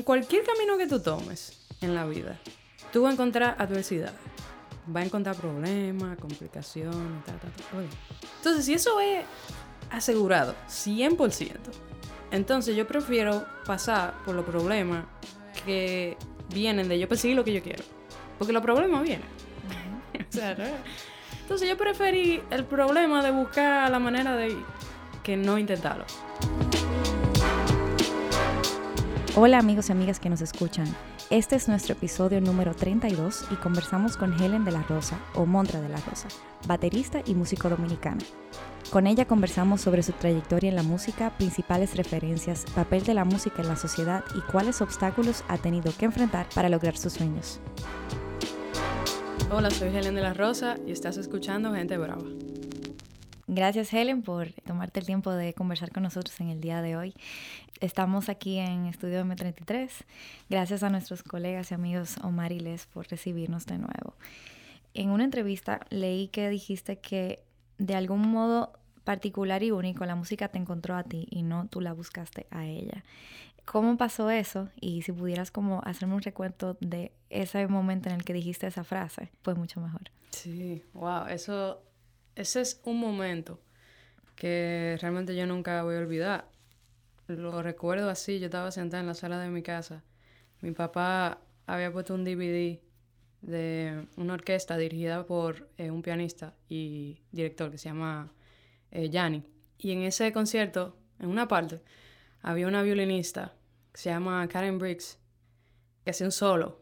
en cualquier camino que tú tomes en la vida, tú vas a encontrar adversidad. Vas a encontrar problemas, complicaciones, ta, ta, ta. Oye. Entonces, si eso es asegurado, 100%, entonces yo prefiero pasar por los problemas que vienen de yo perseguir lo que yo quiero. Porque los problemas vienen. Entonces yo preferí el problema de buscar la manera de ir que no intentarlo. Hola amigos y amigas que nos escuchan. Este es nuestro episodio número 32 y conversamos con Helen de la Rosa, o Montra de la Rosa, baterista y músico dominicana. Con ella conversamos sobre su trayectoria en la música, principales referencias, papel de la música en la sociedad y cuáles obstáculos ha tenido que enfrentar para lograr sus sueños. Hola, soy Helen de la Rosa y estás escuchando Gente Brava. Gracias Helen por tomarte el tiempo de conversar con nosotros en el día de hoy. Estamos aquí en Estudio M33. Gracias a nuestros colegas y amigos Omar y Les por recibirnos de nuevo. En una entrevista leí que dijiste que de algún modo particular y único la música te encontró a ti y no tú la buscaste a ella. ¿Cómo pasó eso? Y si pudieras como hacerme un recuento de ese momento en el que dijiste esa frase, pues mucho mejor. Sí, wow, eso, ese es un momento que realmente yo nunca voy a olvidar. Lo recuerdo así, yo estaba sentada en la sala de mi casa. Mi papá había puesto un DVD de una orquesta dirigida por eh, un pianista y director que se llama eh, Gianni. Y en ese concierto, en una parte, había una violinista que se llama Karen Briggs, que hacía un solo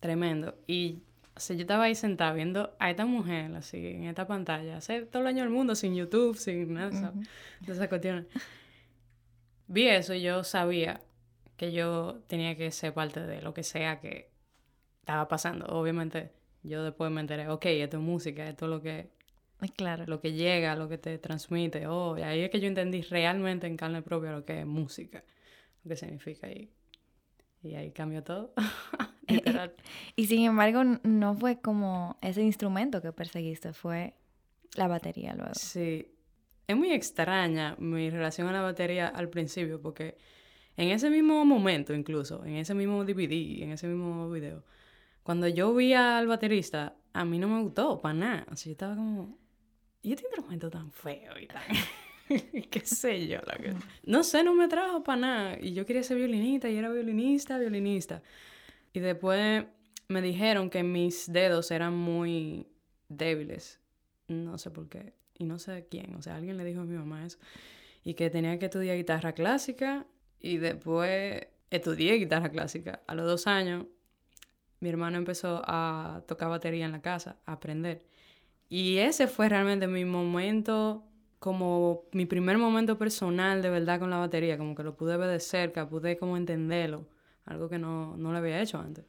tremendo. Y o sea, yo estaba ahí sentada viendo a esta mujer así en esta pantalla, hace todo el año del mundo sin YouTube, sin nada de, esa- de esas cuestiones. Vi eso y yo sabía que yo tenía que ser parte de lo que sea que estaba pasando. Obviamente, yo después me enteré, ok, esto es música, esto es lo que, Claro. lo que llega, lo que te transmite. Oh, y ahí es que yo entendí realmente en carne propia lo que es música, lo que significa. Y, y ahí cambió todo. Literal. Y sin embargo, no fue como ese instrumento que perseguiste, fue la batería luego. Sí, es muy extraña mi relación a la batería al principio, porque en ese mismo momento, incluso, en ese mismo DVD, en ese mismo video, cuando yo vi al baterista, a mí no me gustó para nada. O sea, yo estaba como, ¿y este instrumento tan feo y tan... qué sé yo? la que- No sé, no me trajo para nada. Y yo quería ser violinista y era violinista, violinista. Y después me dijeron que mis dedos eran muy débiles. No sé por qué. Y no sé quién. O sea, alguien le dijo a mi mamá eso. Y que tenía que estudiar guitarra clásica. Y después estudié guitarra clásica. A los dos años, mi hermano empezó a tocar batería en la casa, a aprender. Y ese fue realmente mi momento, como mi primer momento personal de verdad con la batería. Como que lo pude ver de cerca, pude como entenderlo. Algo que no, no lo había hecho antes.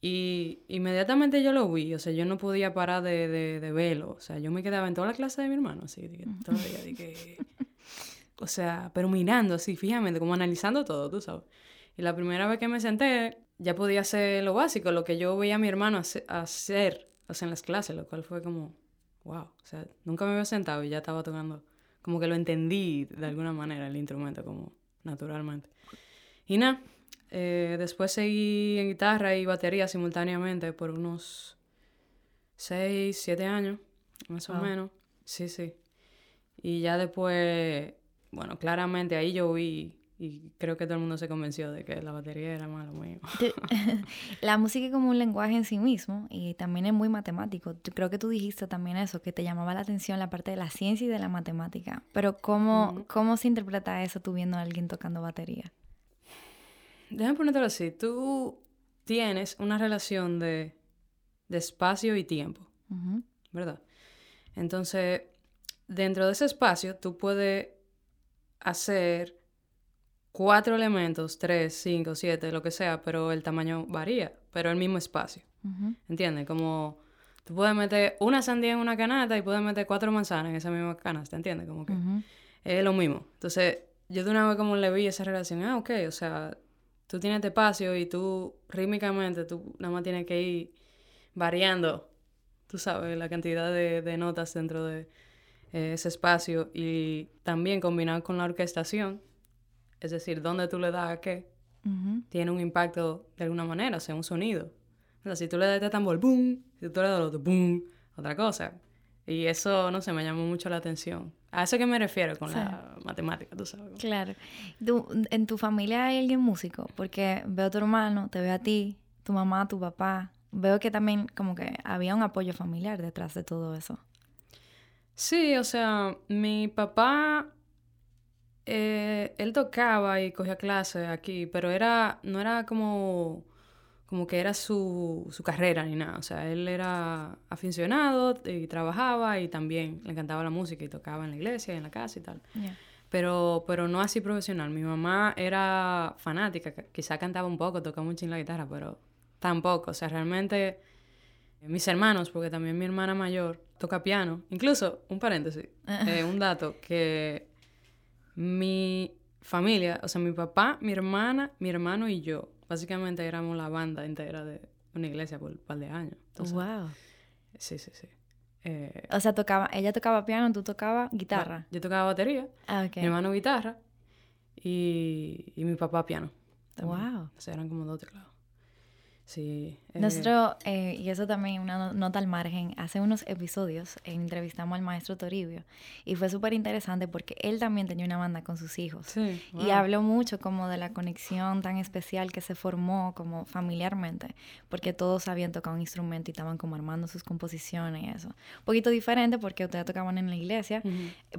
Y inmediatamente yo lo vi, o sea, yo no podía parar de, de, de verlo. O sea, yo me quedaba en toda la clase de mi hermano, así, de que todo el día, de que- O sea, pero mirando así, fijamente, como analizando todo, tú sabes. Y la primera vez que me senté, ya podía hacer lo básico, lo que yo veía a mi hermano hace- hacer, o sea, en las clases, lo cual fue como, wow. O sea, nunca me había sentado y ya estaba tocando, como que lo entendí de alguna manera el instrumento, como naturalmente. Y nada, eh, después seguí en guitarra y batería simultáneamente por unos 6, 7 años, más o menos. Sí, sí. Y ya después, bueno, claramente ahí yo vi y creo que todo el mundo se convenció de que la batería era malo mío. La música es como un lenguaje en sí mismo y también es muy matemático. Yo creo que tú dijiste también eso, que te llamaba la atención la parte de la ciencia y de la matemática. Pero ¿cómo. ¿cómo se interpreta eso tú viendo a alguien tocando batería? Déjame ponértelo así. Tú tienes una relación de, de espacio y tiempo. ¿verdad? Entonces, dentro de ese espacio, tú puedes hacer cuatro elementos, tres, cinco, siete, lo que sea, pero el tamaño varía, pero el mismo espacio. Ujú. ¿Entiendes? Como tú puedes meter una sandía en una canasta y puedes meter cuatro manzanas en esa misma canasta, ¿entiendes? Como que Ujú. es lo mismo. Entonces, yo de una vez como le vi esa relación, ah, ok, o sea, tú tienes este espacio y tú rítmicamente, tú nada más tienes que ir variando, tú sabes, la cantidad de, de notas dentro de eh, ese espacio y también combinar con la orquestación, es decir, dónde tú le das a qué, tiene un impacto de alguna manera, o sea, un sonido. O sea, si tú le das este tambor, ¡boom! Si tú le das otro, ¡boom! Otra cosa. Y eso, no sé, me llamó mucho la atención. A eso que me refiero con la matemática, tú sabes. Claro. ¿En tu familia hay alguien músico? Porque veo a tu hermano, te veo a ti, tu mamá, tu papá. Veo que también como que había un apoyo familiar detrás de todo eso. Sí, o sea, mi papá, eh, él tocaba y cogía clases aquí, pero era, no era como como que era su, su, carrera ni nada. O sea, él era aficionado y trabajaba y también le encantaba la música y tocaba en la iglesia y en la casa y tal. Pero, pero no así profesional. Mi mamá era fanática, quizá cantaba un poco, tocaba mucho en la guitarra, pero tampoco. O sea, realmente mis hermanos, porque también mi hermana mayor toca piano. Incluso, un paréntesis, eh, un dato, que mi familia, o sea, mi papá, mi hermana, mi hermano y yo, Básicamente éramos la banda entera de una iglesia por un par de años. wow. Sí, sí, sí. Eh, o sea, tocaba, ella tocaba piano, tú tocabas guitarra. Yo tocaba batería, ah, mi hermano guitarra y, y mi papá piano. Wow. O sea, eran como dos teclados. Sí. Eh, Nosotros, eh, y eso también una nota al margen, hace unos episodios entrevistamos al maestro Toribio y fue súper interesante porque él también tenía una banda con sus hijos sí, y habló mucho como de la conexión tan especial que se formó como familiarmente porque todos habían tocado un instrumento y estaban como armando sus composiciones y eso. Un poquito diferente porque ustedes tocaban en la iglesia,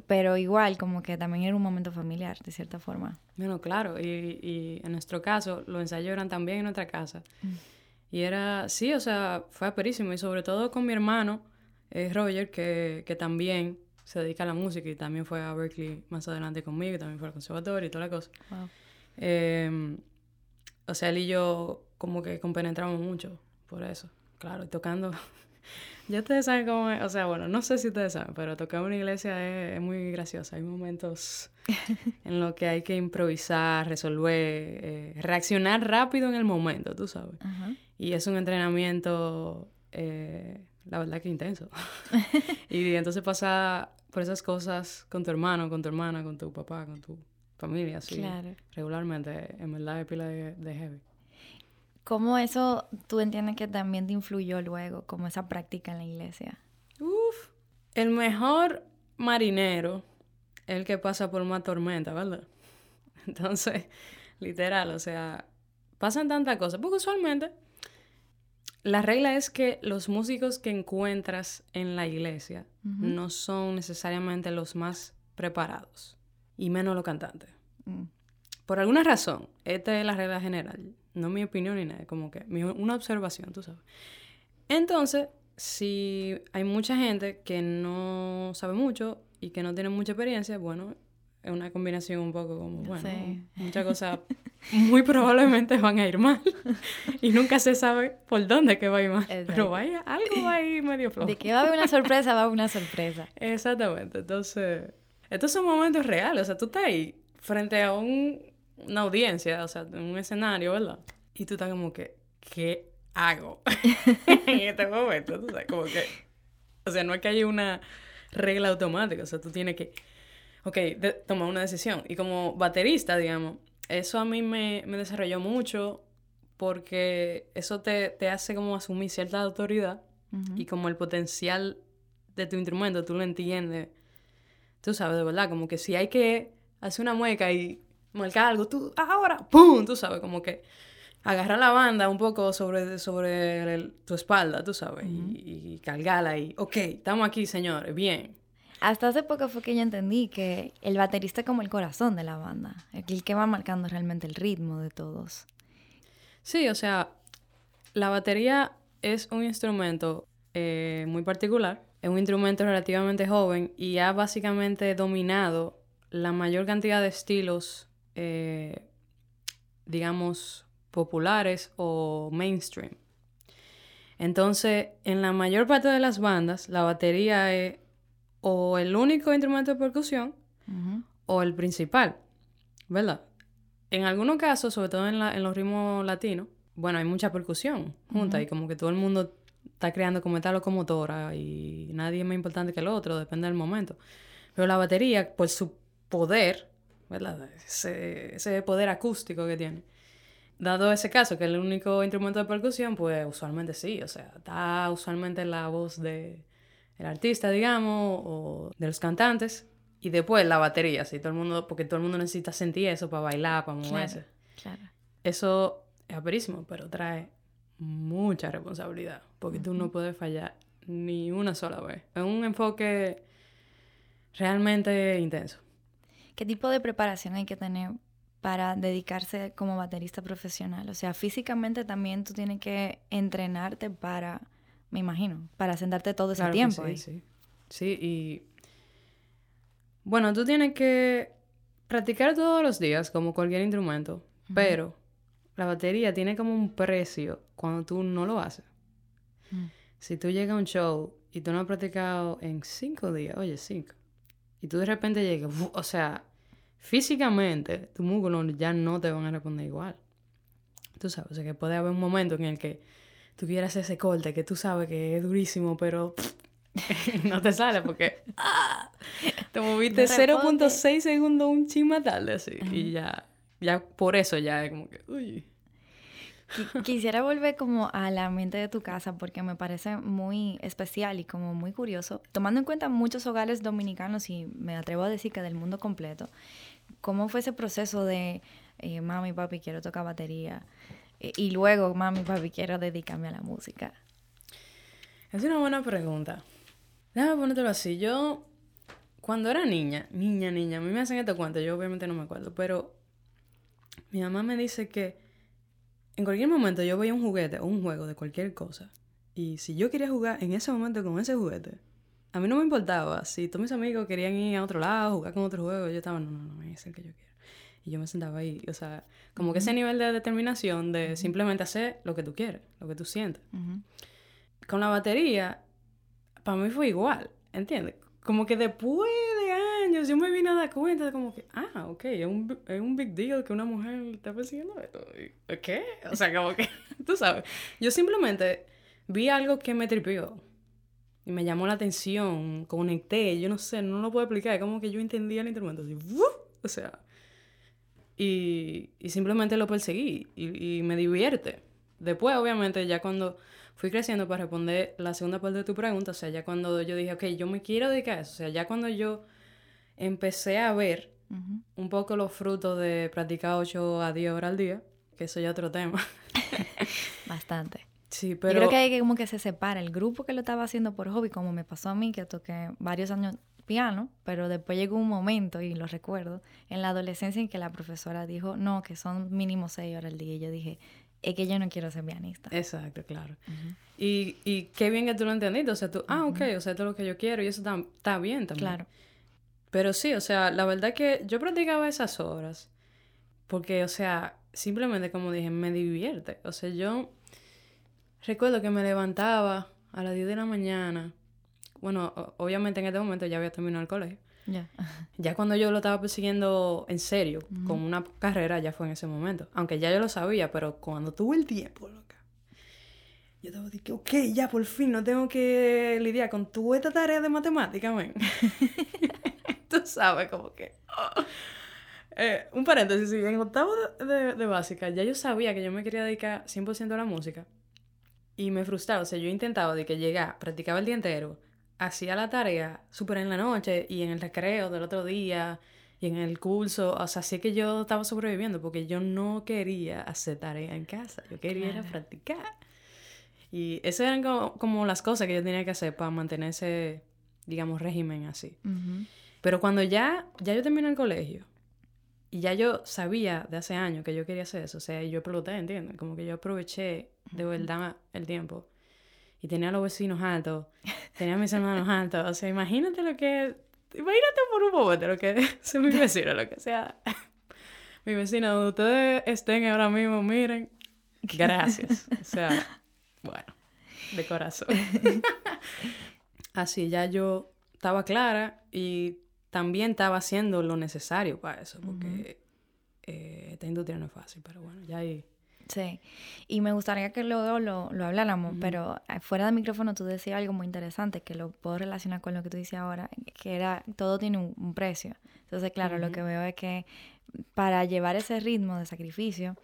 pero igual como que también era un momento familiar de cierta forma. Bueno, claro, y, y en nuestro caso los ensayos eran también en nuestra casa. Y era, sí, o sea, fue aperísimo. Y sobre todo con mi hermano, eh, Roger, que, que, también se dedica a la música y también fue a Berkeley más adelante conmigo, y también fue al conservatorio y toda la cosa. Em, o sea, él y yo como que compenetramos mucho por eso. Claro, y tocando. ya ustedes saben cómo es. O sea, bueno, no sé si ustedes saben, pero tocar una iglesia es, muy gracioso. Hay momentos en los que hay que improvisar, resolver, eh, reaccionar rápido en el momento, tú sabes. Y es un entrenamiento, eh, la verdad que intenso. y entonces pasa por esas cosas con tu hermano, con tu hermana, con tu papá, con tu familia, así. Regularmente, en verdad es pila de, de heavy. ¿Cómo eso tú entiendes que también te influyó luego, como esa práctica en la iglesia? Uf, el mejor marinero es el que pasa por una tormenta, ¿verdad? Entonces, literal, o sea, pasan tantas cosas, porque usualmente la regla es que los músicos que encuentras en la iglesia no son necesariamente los más preparados y menos los cantantes. Mm. Por alguna razón, esta es la regla general, no mi opinión ni nada, como que una observación, tú sabes. Entonces, si hay mucha gente que no sabe mucho y que no tiene mucha experiencia, bueno, es una combinación un poco como, bueno, muchas cosas muy probablemente van a ir mal y nunca se sabe por dónde que va a ir mal. Pero vaya, algo va a ir medio flojo. De que va a haber una sorpresa, va a haber una sorpresa. Exactamente. Entonces, estos son momentos reales. O sea, tú estás ahí frente a un, una audiencia, o sea, un escenario, ¿verdad? Y tú estás como que, ¿qué hago en este momento? Tú sabes, como que, o sea, no es que haya una regla automática, o sea, tú tienes que ok, tomar una decisión. Y como baterista, digamos, eso a mí me, me desarrolló mucho porque eso te, te, hace como asumir cierta autoridad y como el potencial de tu instrumento, tú lo entiendes. Tú sabes, de verdad, como que si hay que hacer una mueca y marcar algo, tú, ahora, ¡pum! Tú sabes, como que agarrar la banda un poco sobre, sobre tu espalda, tú sabes, y, y, cargarla y, ok, estamos aquí, señores, bien. Hasta hace poco fue que yo entendí que el baterista es como el corazón de la banda, el que va marcando realmente el ritmo de todos. Sí, o sea, la batería es un instrumento eh, muy particular, es un instrumento relativamente joven y ha básicamente dominado la mayor cantidad de estilos, eh, digamos, populares o mainstream. Entonces, en la mayor parte de las bandas, la batería es o el único instrumento de percusión o el principal, ¿verdad? En algunos casos, sobre todo en, los ritmos latinos, bueno, hay mucha percusión junta y como que todo el mundo está creando como esta locomotora y nadie es más importante que el otro, depende del momento. Pero la batería, por su poder, ¿verdad? Ese, ese poder acústico que tiene, dado ese caso, que es el único instrumento de percusión, pues usualmente sí, o sea, está usualmente la voz de el artista, digamos, o de los cantantes, y después la batería, sí, todo el mundo, porque todo el mundo necesita sentir eso para bailar, para moverse. Claro. Eso es aperísimo, pero trae mucha responsabilidad, porque tú no puedes fallar ni una sola vez. Es un enfoque realmente intenso. ¿Qué tipo de preparación hay que tener para dedicarse como baterista profesional? O sea, físicamente también tú tienes que entrenarte para, me imagino, para sentarte todo ese tiempo. Sí, sí. Sí, y bueno, tú tienes que practicar todos los días como cualquier instrumento, pero la batería tiene como un precio cuando tú no lo haces. Mm. Si tú llegas a un show y tú no has practicado en cinco días, oye, cinco, y tú de repente llegas, o sea, físicamente tus músculos ya no te van a responder igual. Tú sabes, o sea, que puede haber un momento en el que tú quieras ese corte que tú sabes que es durísimo, pero no te sale porque ¡ah! te moviste 0.6 segundos un chima tarde así. Y ya, ya por eso ya es como que, uy. Quisiera volver como a la mente de tu casa porque me parece muy especial y como muy curioso, tomando en cuenta muchos hogares dominicanos y me atrevo a decir que del mundo completo, ¿cómo fue ese proceso de eh, mami, papi, quiero tocar batería? Eh, y luego, mami, papi, quiero dedicarme a la música. Es una buena pregunta. Déjame ponértelo así. Yo, cuando era niña, niña, niña, a mí me hacen este cuento, yo obviamente no me acuerdo, pero mi mamá me dice que en cualquier momento yo veía un juguete o un juego de cualquier cosa. Y si yo quería jugar en ese momento con ese juguete, a mí no me importaba. Si todos mis amigos querían ir a otro lado, jugar con otro juego, yo estaba, no, no, no, es el que yo quiero. Y yo me sentaba ahí. O sea, como que ese nivel de determinación de simplemente hacer lo que tú quieres, lo que tú sientes. Con la batería, para mí fue igual, ¿entiendes? Como que después de años yo me vine a dar cuenta de como que, ah, ok, es un, es un big deal que una mujer está persiguiendo esto. ¿Qué? O sea, como que, tú sabes. Yo simplemente vi algo que me tripió y me llamó la atención, conecté, yo no sé, no lo puedo explicar, es como que yo entendía el instrumento así, o sea, y, y simplemente lo perseguí y, y me divierte. Después, obviamente, ya cuando fui creciendo para responder la segunda parte de tu pregunta, o sea, ya cuando yo dije, ok, yo me quiero dedicar a eso, o sea, ya cuando yo empecé a ver un poco los frutos de practicar 8 a 10 horas al día, que eso ya es otro tema. Bastante. Sí, pero... Yo creo que hay que como que se separa el grupo que lo estaba haciendo por hobby, como me pasó a mí, que toqué varios años piano, pero después llegó un momento, y lo recuerdo, en la adolescencia en que la profesora dijo, no, que son mínimo 6 horas al día. Y yo dije, es que yo no quiero ser pianista. Exacto, claro. y, y qué bien que tú lo entendiste, o sea, tú, ah, ok, o sea, esto es lo que yo quiero y eso está, está bien también. Claro. Pero sí, o sea, la verdad que yo practicaba esas horas porque, o sea, simplemente como dije, me divierte. O sea, yo recuerdo que me levantaba a las 10 de la mañana. Bueno, obviamente en este momento ya había terminado el colegio. Ya. ya cuando yo lo estaba persiguiendo en serio, con una carrera, ya fue en ese momento. Aunque ya yo lo sabía, pero cuando tuve el tiempo, loca, yo te dije, ok, ya por fin no tengo que lidiar con tu esta tarea de matemática, Tú sabes, como que. Oh. Eh, un paréntesis, en octavo de, de, básica ya yo sabía que yo me quería dedicar 100% a la música y me frustraba, o sea, yo intentaba de que llegara, practicaba el día entero, hacía la tarea súper en la noche y en el recreo del otro día y en el curso, o sea, así que yo estaba sobreviviendo porque yo no quería hacer tarea en casa, yo quería practicar. Y esas eran como, las cosas que yo tenía que hacer para mantener ese, digamos, régimen así. Pero cuando ya, ya yo terminé el colegio y ya yo sabía de hace años que yo quería hacer eso, o sea, yo exploté, ¿entiendes? Como que yo aproveché de verdad el tiempo y tenía a los vecinos altos, tenía a mis hermanos altos, o sea, imagínate lo que, imagínate por un momento lo que es mi vecino, lo que sea. Mi vecino, donde ustedes estén ahora mismo, miren, gracias. O sea, bueno, de corazón. Así ya yo estaba clara y también estaba haciendo lo necesario para eso, porque eh, esta industria no es fácil, pero bueno, ya ahí Sí, y me gustaría que luego lo, lo habláramos, pero eh, fuera del micrófono tú decías algo muy interesante que lo puedo relacionar con lo que tú dices ahora, que era, todo tiene un, precio. Entonces, claro, lo que veo es que para llevar ese ritmo de sacrificio,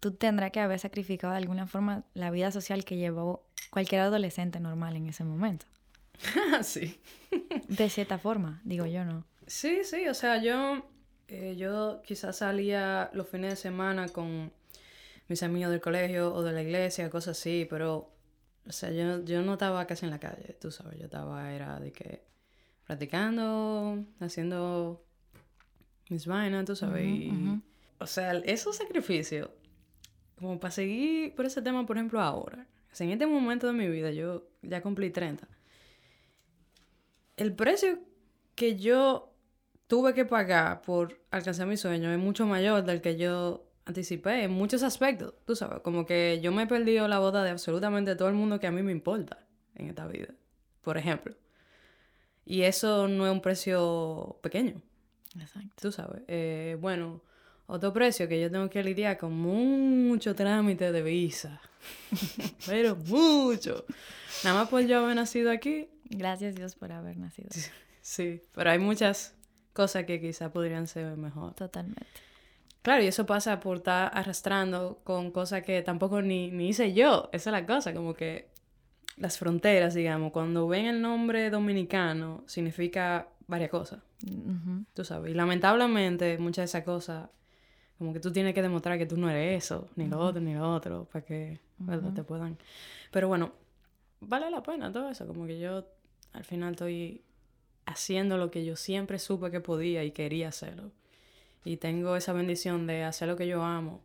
tú tendrás que haber sacrificado de alguna forma la vida social que llevó cualquier adolescente normal en ese momento. sí. De cierta forma, digo yo, ¿no? Sí, sí, o sea, yo, eh, yo quizás salía los fines de semana con mis amigos del colegio o de la iglesia, cosas así, pero, o sea, yo, yo no estaba casi en la calle, tú sabes, yo estaba, era de que practicando, haciendo mis vainas, tú sabes, y, o sea, esos sacrificios, como para seguir por ese tema, por ejemplo, ahora, o sea, en este momento de mi vida, yo ya cumplí 30, el precio que yo tuve que pagar por alcanzar mi sueño es mucho mayor del que yo anticipé en muchos aspectos, tú sabes, como que yo me he perdido la boda de absolutamente todo el mundo que a mí me importa en esta vida, por ejemplo. Y eso no es un precio pequeño. Exacto. Tú sabes. Eh, bueno, otro precio que yo tengo que lidiar con mucho trámite de visa. Pero mucho. Nada más por yo haber nacido aquí. Gracias Dios por haber nacido. Sí, pero hay muchas cosas que quizá podrían ser mejor. Totalmente. Claro, y eso pasa por estar arrastrando con cosas que tampoco ni, ni hice yo. Esa es la cosa, como que las fronteras, digamos, cuando ven el nombre dominicano, significa varias cosas. Tú sabes. Y lamentablemente, muchas de esas cosas, como que tú tienes que demostrar que tú no eres eso, ni lo otro, ni lo otro, para que te puedan. Pero bueno, vale la pena todo eso. Como que yo al final estoy haciendo lo que yo siempre supe que podía y quería hacerlo y tengo esa bendición de hacer lo que yo amo.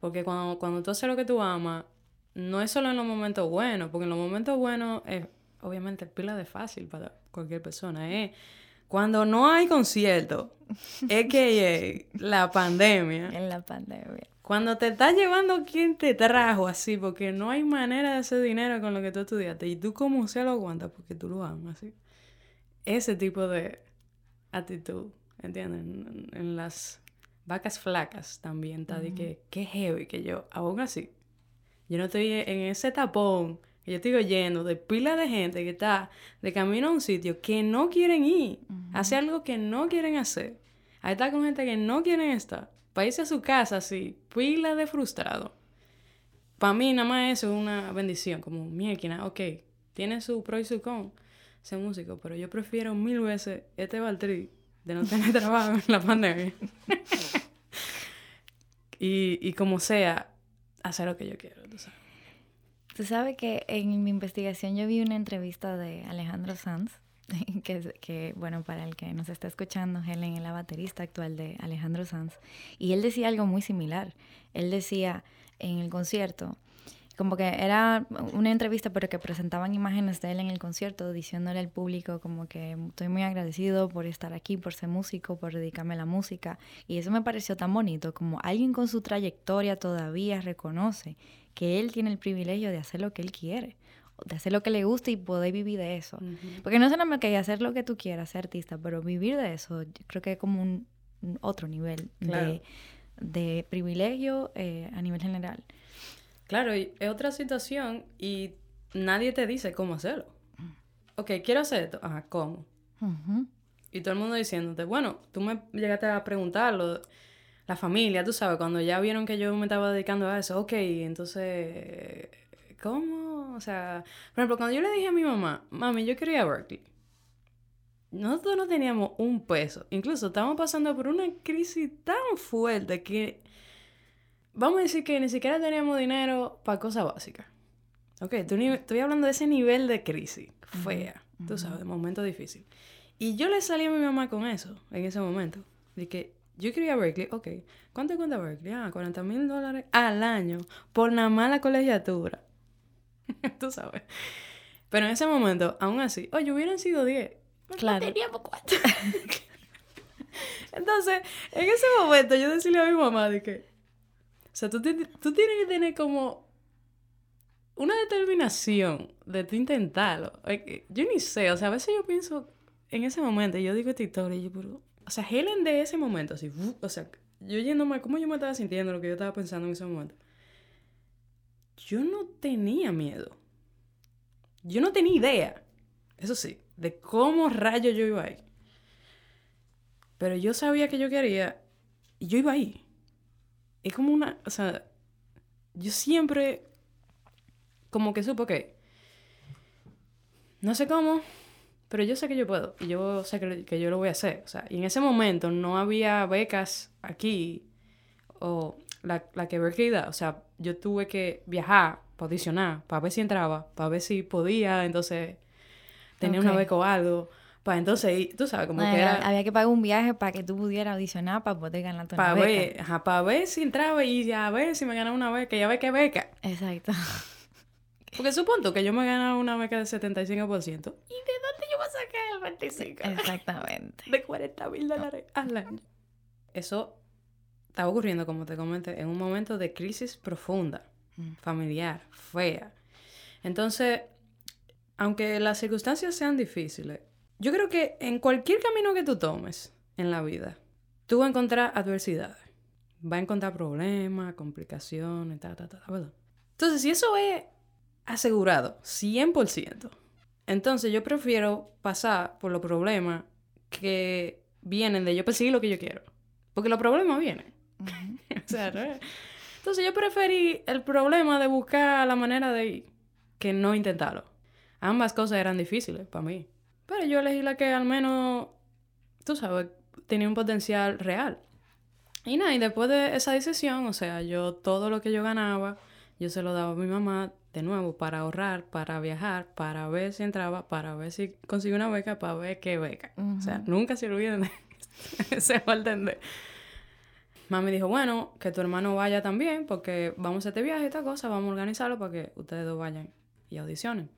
Porque cuando, cuando tú haces lo que tú amas, no es solo en los momentos buenos, porque en los momentos buenos es obviamente pila de fácil para cualquier persona. Es cuando no hay concierto, es que la pandemia. En la pandemia. Cuando te está llevando quien te trajo así, porque no hay manera de hacer dinero con lo que tú estudiaste y tú como sea lo aguantas porque tú lo amas, así. Ese tipo de actitud ¿entienden? En, las vacas flacas también está de que, qué heavy que yo, aún así, yo no estoy en ese tapón que yo estoy oyendo de pila de gente que está de camino a un sitio que no quieren ir, hace algo que no quieren hacer, ahí está con gente que no quieren estar, para a su casa así, pila de frustrado. Para mí nada más eso es una bendición, como mierda, ok, tiene su pro y su con ser músico, pero yo prefiero mil veces este Valtteri de no tener trabajo en la pandemia. y, y como sea, hacer lo que yo quiero, tú sabes. Tú sabes que en mi investigación yo vi una entrevista de Alejandro Sanz, que, que, bueno, para el que nos está escuchando, Helen es la baterista actual de Alejandro Sanz, y él decía algo muy similar. Él decía en el concierto como que era una entrevista, pero que presentaban imágenes de él en el concierto, diciéndole al público como que estoy muy agradecido por estar aquí, por ser músico, por dedicarme a la música. Y eso me pareció tan bonito, como alguien con su trayectoria todavía reconoce que él tiene el privilegio de hacer lo que él quiere, de hacer lo que le gusta y poder vivir de eso. Porque no solamente que hacer lo que tú quieras, ser artista, pero vivir de eso, creo que es como un, otro nivel de, privilegio eh, a nivel general. Claro, y es otra situación y nadie te dice cómo hacerlo. Ok, quiero hacer esto. Ajá, ¿cómo? Y todo el mundo diciéndote, bueno, tú me llegaste a preguntarlo, la familia, tú sabes, cuando ya vieron que yo me estaba dedicando a eso, ok, entonces, ¿cómo? O sea, por ejemplo, cuando yo le dije a mi mamá, mami, yo quería ir a Berkeley, nosotros no teníamos un peso. Incluso estábamos pasando por una crisis tan fuerte que vamos a decir que ni siquiera teníamos dinero para cosas básicas. Ok, estoy hablando de ese nivel de crisis fea, tú sabes, de momento difícil. Y yo le salí a mi mamá con eso en ese momento. De que yo quería Berkeley, ok. ¿Cuánto cuenta Berkeley? Ah, 40 mil dólares al año por nada más la colegiatura. tú sabes. Pero en ese momento, aún así, oye, hubieran sido 10. Claro. teníamos cuatro. Entonces, en ese momento yo decía a mi mamá de que, o sea, tú, tienes que tener como una determinación de tú intentarlo. Yo ni sé, o sea, a veces yo pienso en ese momento, yo digo esta historia y yo, pero, o sea, Helen de ese momento, así, o sea, yo yéndome, ¿cómo yo me estaba sintiendo, lo que yo estaba pensando en ese momento? Yo no tenía miedo. Yo no tenía idea, eso sí, de cómo rayo yo iba ahí. Pero yo sabía que yo quería y yo iba ahí es como una, o sea, yo siempre como que supo que no sé cómo, pero yo sé que yo puedo y yo sé que, yo lo voy a hacer. O sea, y en ese momento no había becas aquí o la, la que Berkeley da. O sea, yo tuve que viajar para audicionar, para ver si entraba, para ver si podía, entonces tenía una beca o algo. Para entonces, tú sabes, como que era... Había que pagar un viaje para que tú pudieras audicionar para poder ganar tu para ver, para ver si entraba y a ver si me ganaba una beca, ya ve qué beca. Exacto. Porque supongo que yo me ganaba una beca del 75%. ¿Y de dónde yo voy a sacar el 25? Exactamente. de 40 mil dólares al año. Eso estaba ocurriendo, como te comenté, en un momento de crisis profunda, mm. familiar, fea. Entonces, aunque las circunstancias sean difíciles, yo creo que en cualquier camino que tú tomes en la vida, tú vas a encontrar adversidades. Vas a encontrar problemas, complicaciones, ta, ta, ta, ¿verdad? Entonces, si eso es asegurado, 100%, entonces yo prefiero pasar por los problemas que vienen de yo perseguir lo que yo quiero. Porque los problemas vienen. o sea, Entonces yo preferí el problema de buscar la manera de ir que no intentarlo. Ambas cosas eran difíciles para mí. Pero yo elegí la que al menos, tú sabes, tenía un potencial real. Y nada, y después de esa decisión, o sea, yo todo lo que yo ganaba, yo se lo daba a mi mamá de nuevo para ahorrar, para viajar, para ver si entraba, para ver si conseguía una beca, para ver qué beca. O sea, nunca se olviden ese orden de... Mami dijo, bueno, que tu hermano vaya también, porque vamos a este viaje y esta cosa, vamos a organizarlo para que ustedes dos vayan y audicionen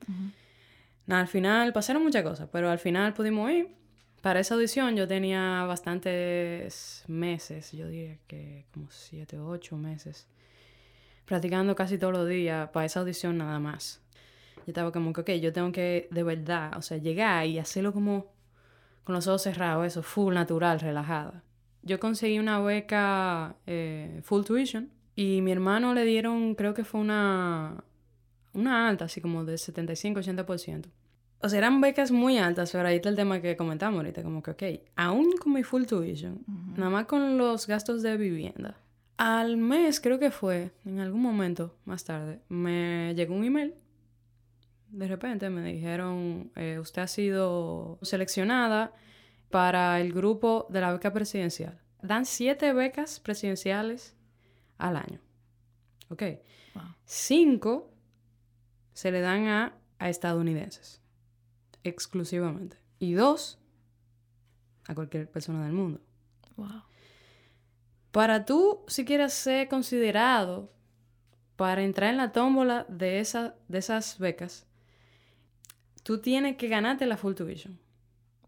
al final pasaron muchas cosas, pero al final pudimos ir. Para esa audición yo tenía bastantes meses, yo diría que como siete o ocho meses, practicando casi todos los días para esa audición nada más. Yo estaba como que, ok, yo tengo que de verdad, o sea, llegar y hacerlo como con los ojos cerrados, eso, full natural, relajada. Yo conseguí una beca eh, full tuition y mi hermano le dieron, creo que fue una, una alta, así como de 75-80%. O sea, eran becas muy altas, pero ahí está el tema que comentamos ahorita, como que, ok, aún con mi full tuition, nada más con los gastos de vivienda, al mes creo que fue, en algún momento más tarde, me llegó un email. De repente me dijeron, eh, usted ha sido seleccionada para el grupo de la beca presidencial. Dan siete becas presidenciales al año. Ok. Cinco se le dan a, a estadounidenses exclusivamente. Y dos, a cualquier persona del mundo. Wow. Para tú, si quieres ser considerado para entrar en la tómbola de, esa, de esas becas, tú tienes que ganarte la full tuition.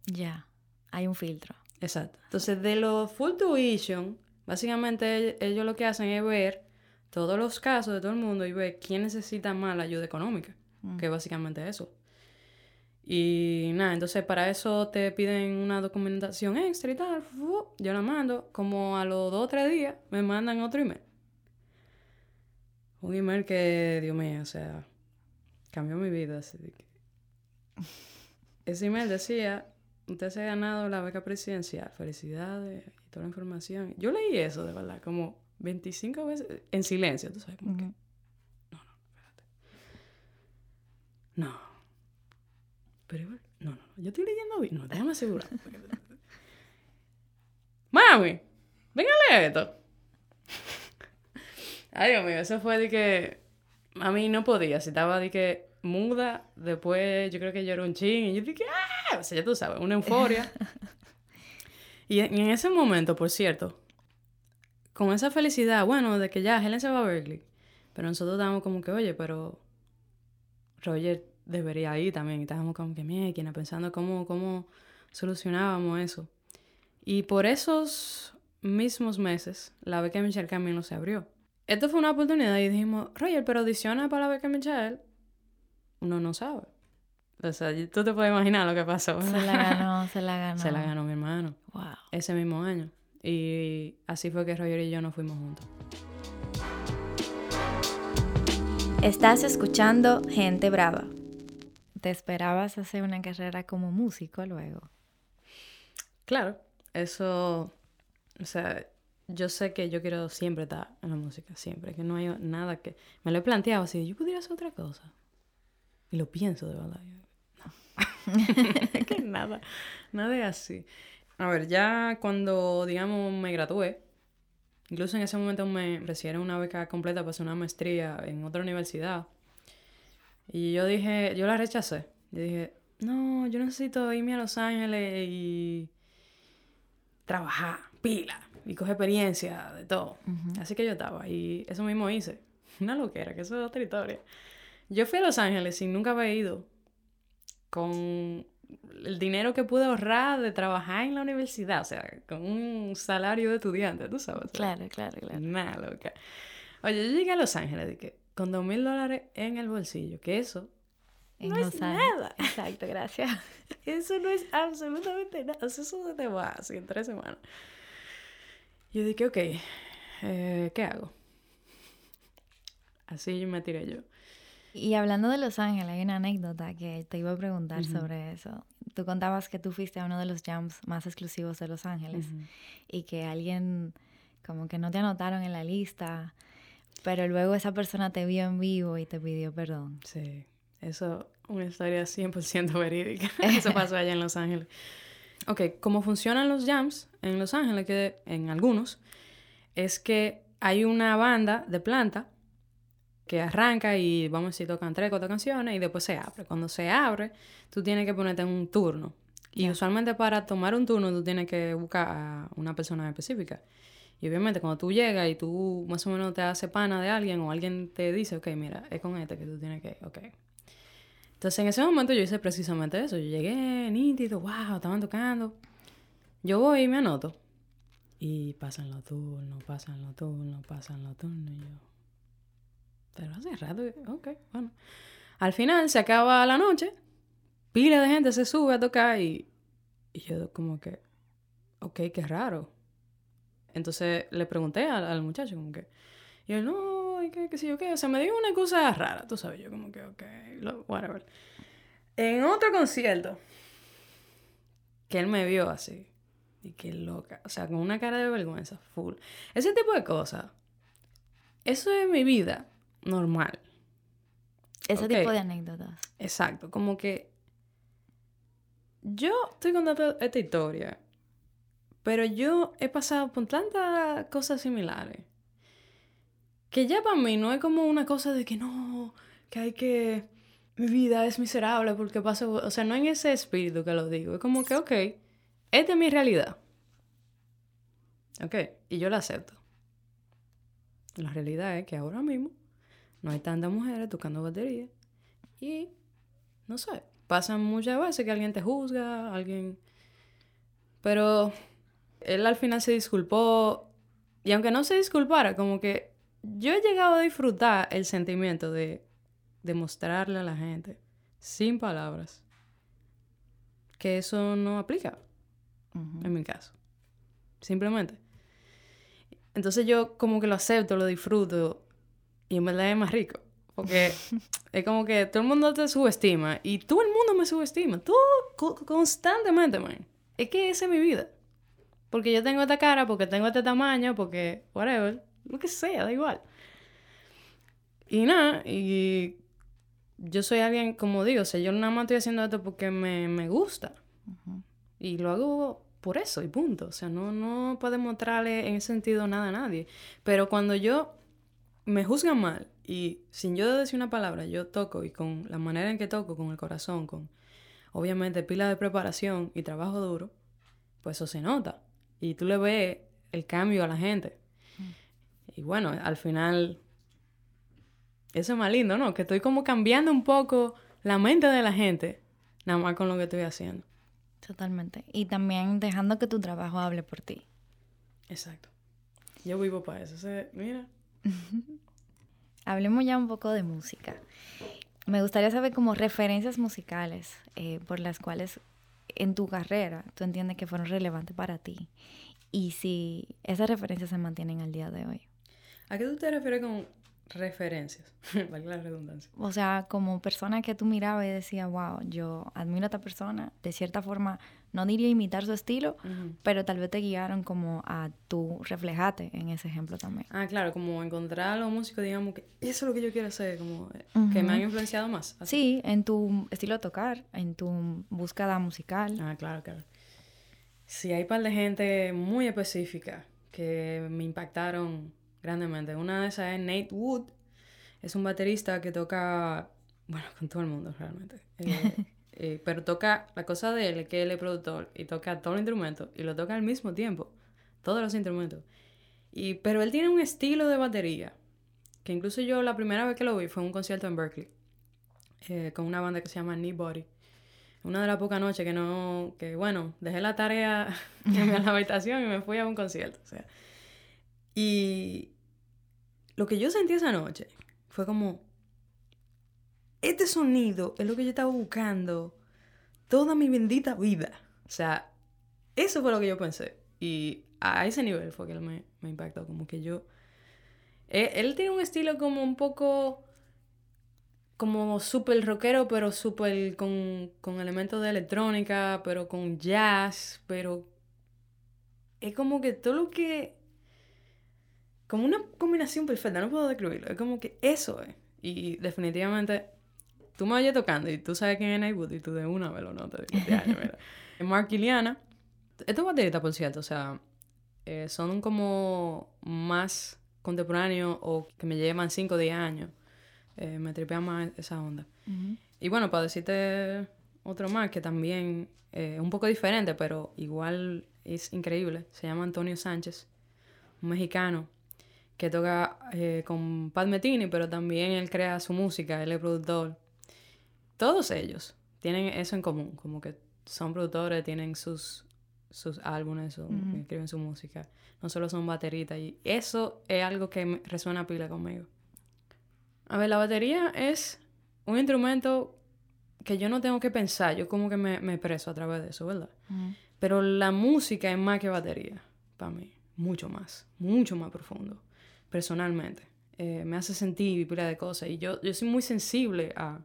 Ya, hay un filtro. Exacto. Entonces, de los full tuition, básicamente ellos lo que hacen es ver todos los casos de todo el mundo y ver quién necesita más la ayuda económica, mm. que es básicamente eso. Y nada, entonces para eso te piden una documentación extra y tal. Yo la mando. Como a los dos o tres días me mandan otro email. Un email que, Dios mío, o sea, cambió mi vida. Así que... Ese email decía, usted se ha ganado la beca presidencial. Felicidades y toda la información. Yo leí eso, de verdad, como 25 veces en silencio. ¿Tú sabes? Como que... No, no, espérate. No. Pero igual, no, no, yo estoy leyendo bien. No, déjame asegurar. Mami, venga a leer esto. Ay, Dios mío, eso fue de que a mí no podía. Si estaba de que muda, después yo creo que yo era un ching y yo dije, ¡ah! O sea, ya tú sabes, una euforia. y en ese momento, por cierto, con esa felicidad, bueno, de que ya Helen se va a Berkeley, pero nosotros estábamos como que, oye, pero Roger debería ir también. Y estábamos como que máquina, pensando cómo, cómo solucionábamos eso. Y por esos mismos meses, la beca Michelle Camino se abrió. Esto fue una oportunidad y dijimos, Roger, pero audiciona para la beca Michelle. Uno no sabe. O sea, tú te puedes imaginar lo que pasó. Se la ganó, se la ganó. Se la ganó mi hermano. Wow. Ese mismo año. Y así fue que Roger y yo nos fuimos juntos. Estás escuchando Gente Brava. ¿Te esperabas hacer una carrera como músico luego? Claro, eso, o sea, yo sé que yo quiero siempre estar en la música, siempre, que no hay nada que... Me lo he planteado así, yo podría hacer otra cosa. Y lo pienso de verdad. Que nada, nada es así. A ver, ya cuando, digamos, me gradué, incluso en ese momento me recibieron una beca completa para hacer una maestría en otra universidad. Y yo dije, yo la rechacé. Yo dije, no, yo necesito irme a Los Ángeles y trabajar, pila, y coger experiencia de todo. Así que yo estaba, y eso mismo hice. Una loquera, que eso es otra historia. Yo fui a Los Ángeles sin nunca haber ido, con el dinero que pude ahorrar de trabajar en la universidad, o sea, con un salario de estudiante, tú sabes. Claro, claro, claro. Nada loca. Oye, yo llegué a Los Ángeles de que con dos mil dólares en el bolsillo, que eso no es nada. Exacto, gracias. Eso no es absolutamente nada. O sea, eso se te va así en tres semanas. Yo dije, ok, eh, ¿qué hago? Así me tiré yo. Y hablando de Los Ángeles, hay una anécdota que te iba a preguntar sobre eso. Tú contabas que tú fuiste a uno de los jams más exclusivos de Los Ángeles y que alguien como que no te anotaron en la lista, pero luego esa persona te vio en vivo y te pidió perdón. Sí, eso una historia 100% verídica. eso pasó allá en Los Ángeles. Ok, cómo funcionan los jams en Los Ángeles, que en algunos, es que hay una banda de planta que arranca y vamos a decir tocan tres, cuatro canciones y después se abre. Cuando se abre, tú tienes que ponerte en un turno. Y usualmente para tomar un turno tú tienes que buscar a una persona específica. Y obviamente cuando tú llegas y tú más o menos te haces pana de alguien o alguien te dice, ok, mira, es con este que tú tienes que, ok. Entonces en ese momento yo hice precisamente eso. Yo llegué nítido, wow, estaban tocando. Yo voy y me anoto. Y pasan los turnos, pasan los turnos, pasan los turnos. Y yo, pero hace rato, ok, bueno. Al final se acaba la noche, pila de gente se sube a tocar y, y yo como que, ok, qué raro. Entonces le pregunté al, muchacho como que, y él, no, qué, qué sé yo qué, o sea, me dijo una cosa rara, tú sabes, yo como que, ok, whatever. En otro concierto, que él me vio así, y qué loca, o sea, con una cara de vergüenza, full. Ese tipo de cosas, eso es mi vida normal. Ese tipo de anécdotas. Exacto, como que yo estoy contando esta historia, pero yo he pasado por tantas cosas similares que ya para mí no es como una cosa de que no, que hay que mi vida es miserable porque paso, o sea, no en ese espíritu que lo digo, es como que, ok, esta es mi realidad. Ok, y yo la acepto. La realidad es que ahora mismo no hay tantas mujeres tocando batería. Y, no sé, pasan muchas veces que alguien te juzga, alguien... Pero él al final se disculpó. Y aunque no se disculpara, como que yo he llegado a disfrutar el sentimiento de, demostrarle a la gente, sin palabras, que eso no aplica en mi caso. Simplemente. Entonces yo como que lo acepto, lo disfruto y en verdad es más rico. Porque es como que todo el mundo te subestima y todo el mundo me subestima. Todo constantemente, man. Es que esa es mi vida. Porque yo tengo esta cara, porque tengo este tamaño, porque whatever. Lo que sea, da igual. Y nada, y yo soy alguien, como digo, o sea, yo nada más estoy haciendo esto porque me, me gusta. Y lo hago por eso y punto. O sea, no, no puedo mostrarle en ese sentido nada a nadie. Pero cuando yo me juzgan mal y sin yo decir una palabra, yo toco y con la manera en que toco, con el corazón, con obviamente pila de preparación y trabajo duro, pues eso se nota. Y tú le ves el cambio a la gente. Mm. Y bueno, al final, eso es más lindo, ¿no? Que estoy como cambiando un poco la mente de la gente, nada más con lo que estoy haciendo. Totalmente. Y también dejando que tu trabajo hable por ti. Exacto. Yo vivo para eso. mira, Hablemos ya un poco de música. Me gustaría saber como referencias musicales eh, por las cuales en tu carrera tú entiendes que fueron relevantes para ti y si esas referencias se mantienen al día de hoy. ¿A qué tú te refieres con referencias, valga la redundancia. O sea, como persona que tú mirabas y decías, wow, yo admiro a esta persona, de cierta forma, no diría imitar su estilo, pero tal vez te guiaron como a tú reflejarte en ese ejemplo también. Ah, claro, como encontrar a los músicos, digamos, que eso es lo que yo quiero hacer, como eh, que me han influenciado más. Sí, en tu estilo de tocar, en tu búsqueda musical. Ah, claro, claro. Sí, hay un par de gente muy específica que me impactaron grandemente. Una de esas es Nate Wood. Es un baterista que toca, bueno, con todo el mundo realmente. Eh, eh, pero toca, la cosa de él es que él es productor y toca todos los instrumentos y lo toca al mismo tiempo. Todos los instrumentos. Y, pero él tiene un estilo de batería que incluso yo la primera vez que lo vi fue en un concierto en Berkeley eh, con una banda que se llama Knee Body. Una de las pocas noches que no, que bueno, dejé la tarea en la habitación y me fui a un concierto. O sea. Y lo que yo sentí esa noche fue como, este sonido es lo que yo estaba buscando toda mi bendita vida. O sea, eso fue lo que yo pensé. Y a ese nivel fue que él me, me impactó. Como que yo... Él, él, tiene un estilo como un poco... Como súper rockero, pero súper con, con elementos de electrónica, pero con jazz, pero... Es como que todo lo que como una combinación perfecta, no puedo describirlo. Es como que eso es. Y definitivamente, tú me oyes tocando y tú sabes quién es Nate Wood y tú de una vez lo notas. Mark Iliana, estos bateristas, por cierto, o sea, eh, son como más contemporáneos o que me llevan 5 o 10 años. Eh, me tripea más esa onda. Y bueno, para decirte otro más que también es un poco diferente, pero igual es increíble. Se llama Antonio Sánchez, un mexicano que toca eh, con Pat Metini, pero también él crea su música, él es productor. Todos ellos tienen eso en común, como que son productores, tienen sus, sus álbumes, escriben su música. No solo son bateritas. Y eso es algo que resuena pila conmigo. A ver, la batería es un instrumento que yo no tengo que pensar, yo como que me, me expreso a través de eso, ¿verdad? Pero la música es más que batería, para mí, mucho más, mucho más profundo personalmente. Eh, me hace sentir pila de cosas. Y yo, yo soy muy sensible a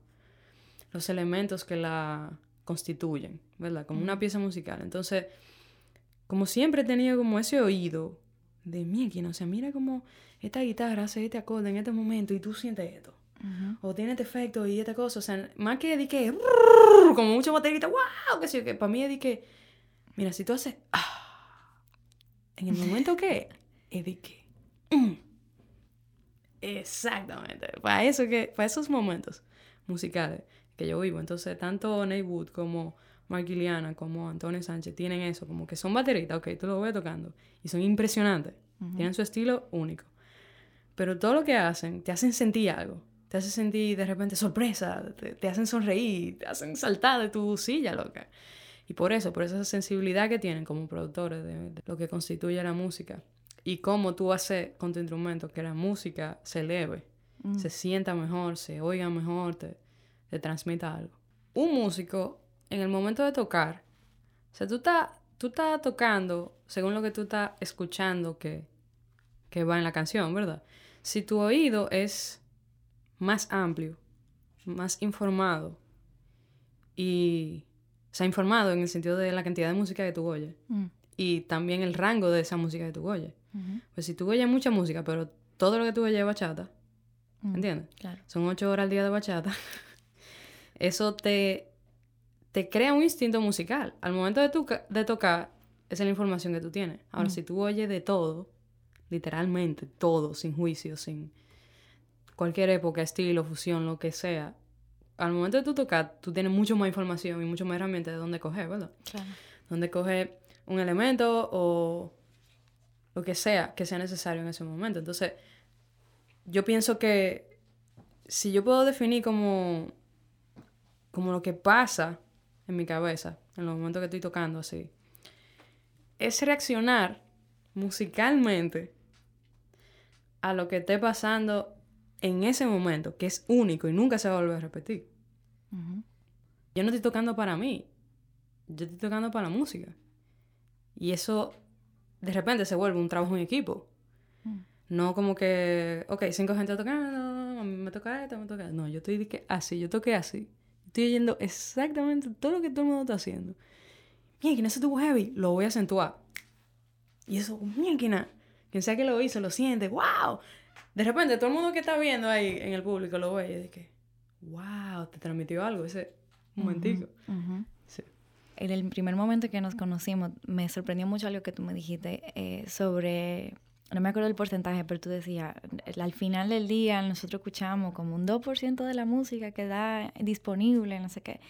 los elementos que la constituyen, ¿verdad? Como una pieza musical. Entonces, como siempre he tenido como ese oído de mí, o sea, mira como esta guitarra hace este acorde en este momento y tú sientes esto. O tiene este efecto y esta cosa. O sea, más que de que, como mucho baterista, wow, que sí, que para mí es de que, mira, si tú haces, ah, en el momento que, es de que, mm, Exactamente. Para, eso que, para esos momentos musicales que yo vivo. Entonces, tanto Nate Wood como Mark como Antonio Sánchez tienen eso, como que son bateritas, ok, tú lo ves tocando. Y son impresionantes. Tienen su estilo único. Pero todo lo que hacen, te hacen sentir algo. Te hacen sentir de repente sorpresa, te, hacen sonreír, te hacen saltar de tu silla, loca. Y por eso, por esa sensibilidad que tienen como productores de lo que constituye la música y cómo tú haces con tu instrumento que la música se eleve, mm. se sienta mejor, se oiga mejor, te, te, transmita algo. Un músico, en el momento de tocar, o sea, tú estás tú estás tocando según lo que tú estás escuchando que, que va en la canción, ¿verdad? Si tu oído es más amplio, más informado, y, o sea, informado en el sentido de la cantidad de música que tú oyes, mm. y también el rango de esa música que tú oyes. Pues si tú oyes mucha música, pero todo lo que tú oyes es bachata, mm, ¿entiendes? Son ocho horas al día de bachata. Eso te, te crea un instinto musical. Al momento de, tu, de tocar, esa es la información que tú tienes. Ahora, si tú oyes de todo, literalmente todo, sin juicio, sin cualquier época, estilo, fusión, lo que sea, al momento de tú tocar, tú tienes mucho más información y mucho más herramientas de dónde coger, ¿verdad? Claro. Dónde coger un elemento o lo que sea que sea necesario en ese momento. Entonces, yo pienso que si yo puedo definir como, como lo que pasa en mi cabeza, en los momentos que estoy tocando así, es reaccionar musicalmente a lo que esté pasando en ese momento, que es único y nunca se va a volver a repetir. Yo no estoy tocando para mí, yo estoy tocando para la música. Y eso de repente se vuelve un trabajo en equipo. Mm. No como que, ok, cinco gente tocando, a mí me toca esto, me toca esto. No, yo estoy que así, yo toqué así. Estoy oyendo exactamente todo lo que todo el mundo está haciendo. Mira, eso tuvo heavy, lo voy a acentuar. Y eso, mira, quien sea que lo hizo, lo siente, wow. De repente, todo el mundo que está viendo ahí en el público lo ve y de que, wow, te transmitió algo ese momentico. sí. En el primer momento que nos conocimos, me sorprendió mucho algo que tú me dijiste eh, sobre no me acuerdo el porcentaje, pero tú decías, al final del día nosotros escuchamos como un 2% de la música que da disponible, no sé qué.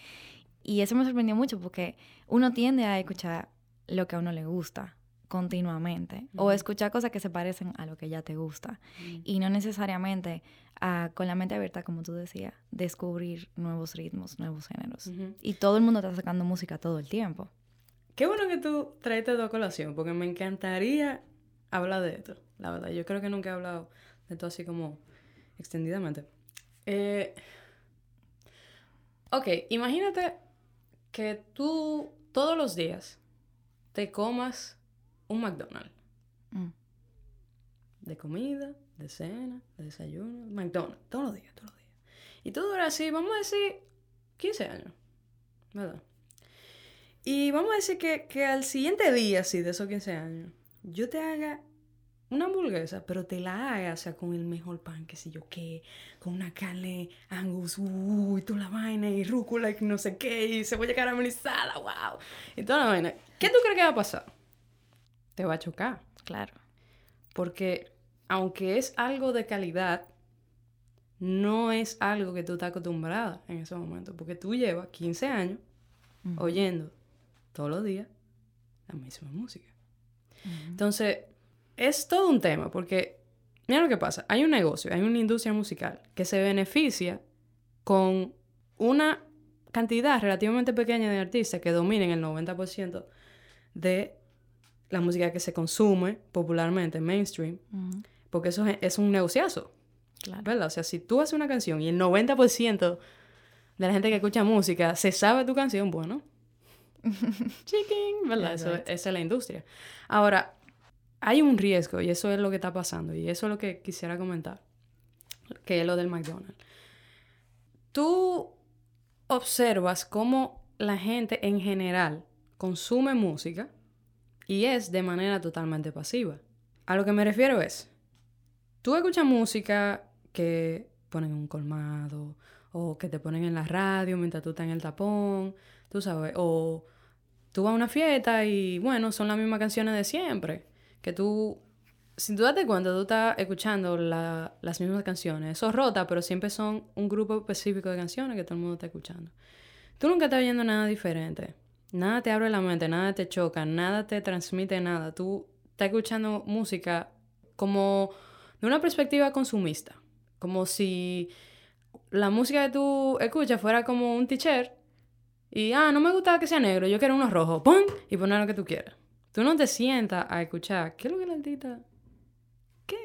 Y eso me sorprendió mucho porque uno tiende a escuchar lo que a uno le gusta continuamente o escuchar cosas que se parecen a lo que ya te gusta y no necesariamente con la mente abierta, como tú decías, descubrir nuevos ritmos, nuevos géneros. Y todo el mundo está sacando música todo el tiempo. Qué bueno que tú traes a colación porque me encantaría habla de esto, la verdad. Yo creo que nunca he hablado de esto así como extendidamente. Eh, ok, imagínate que tú todos los días te comas un McDonald's. Mm. De comida, de cena, de desayuno, McDonald's, todos los días, todos los días. Y tú duras así, vamos a decir, 15 años, ¿verdad? Y vamos a decir que, que al siguiente día, sí, de esos 15 años, yo te haga una hamburguesa, pero te la haga, o sea, con el mejor pan, que sé yo qué, con una carne angus, uy, toda la vaina, y rúcula, y no sé qué, y cebolla caramelizada, wow, y toda la vaina. ¿Qué tú crees que va a pasar? Te va a chocar. Claro. Porque aunque es algo de calidad, no es algo que tú estás acostumbrada en ese momento, porque tú llevas 15 años oyendo todos los días la misma música. Entonces, es todo un tema, porque mira lo que pasa, hay un negocio, hay una industria musical que se beneficia con una cantidad relativamente pequeña de artistas que dominen el 90% de la música que se consume popularmente, mainstream, porque eso es, un negociazo. Claro. ¿Verdad? O sea, si tú haces una canción y el 90% de la gente que escucha música se sabe tu canción, bueno, chicken, ¿verdad? Eso, esa es la industria. Ahora, hay un riesgo y eso es lo que está pasando y eso es lo que quisiera comentar, que es lo del McDonald's. Tú observas cómo la gente en general consume música y es de manera totalmente pasiva. A lo que me refiero es, tú escuchas música que ponen en un colmado o que te ponen en la radio mientras tú estás en el tapón, tú sabes, o tú vas a una fiesta y bueno, son las mismas canciones de siempre que tú, sin tú date cuenta, tú estás escuchando las mismas canciones. Eso rota, pero siempre son un grupo específico de canciones que todo el mundo está escuchando. Tú nunca estás oyendo nada diferente. Nada te abre la mente, nada te choca, nada te transmite nada. Tú estás escuchando música como de una perspectiva consumista. Como si la música que tú escuchas fuera como un t-shirt y, ah, no me gusta que sea negro, yo quiero uno rojo, ¡pum! Y poner lo que tú quieras. Tú no te sientas a escuchar, ¿qué es lo que la artista... ¿Qué?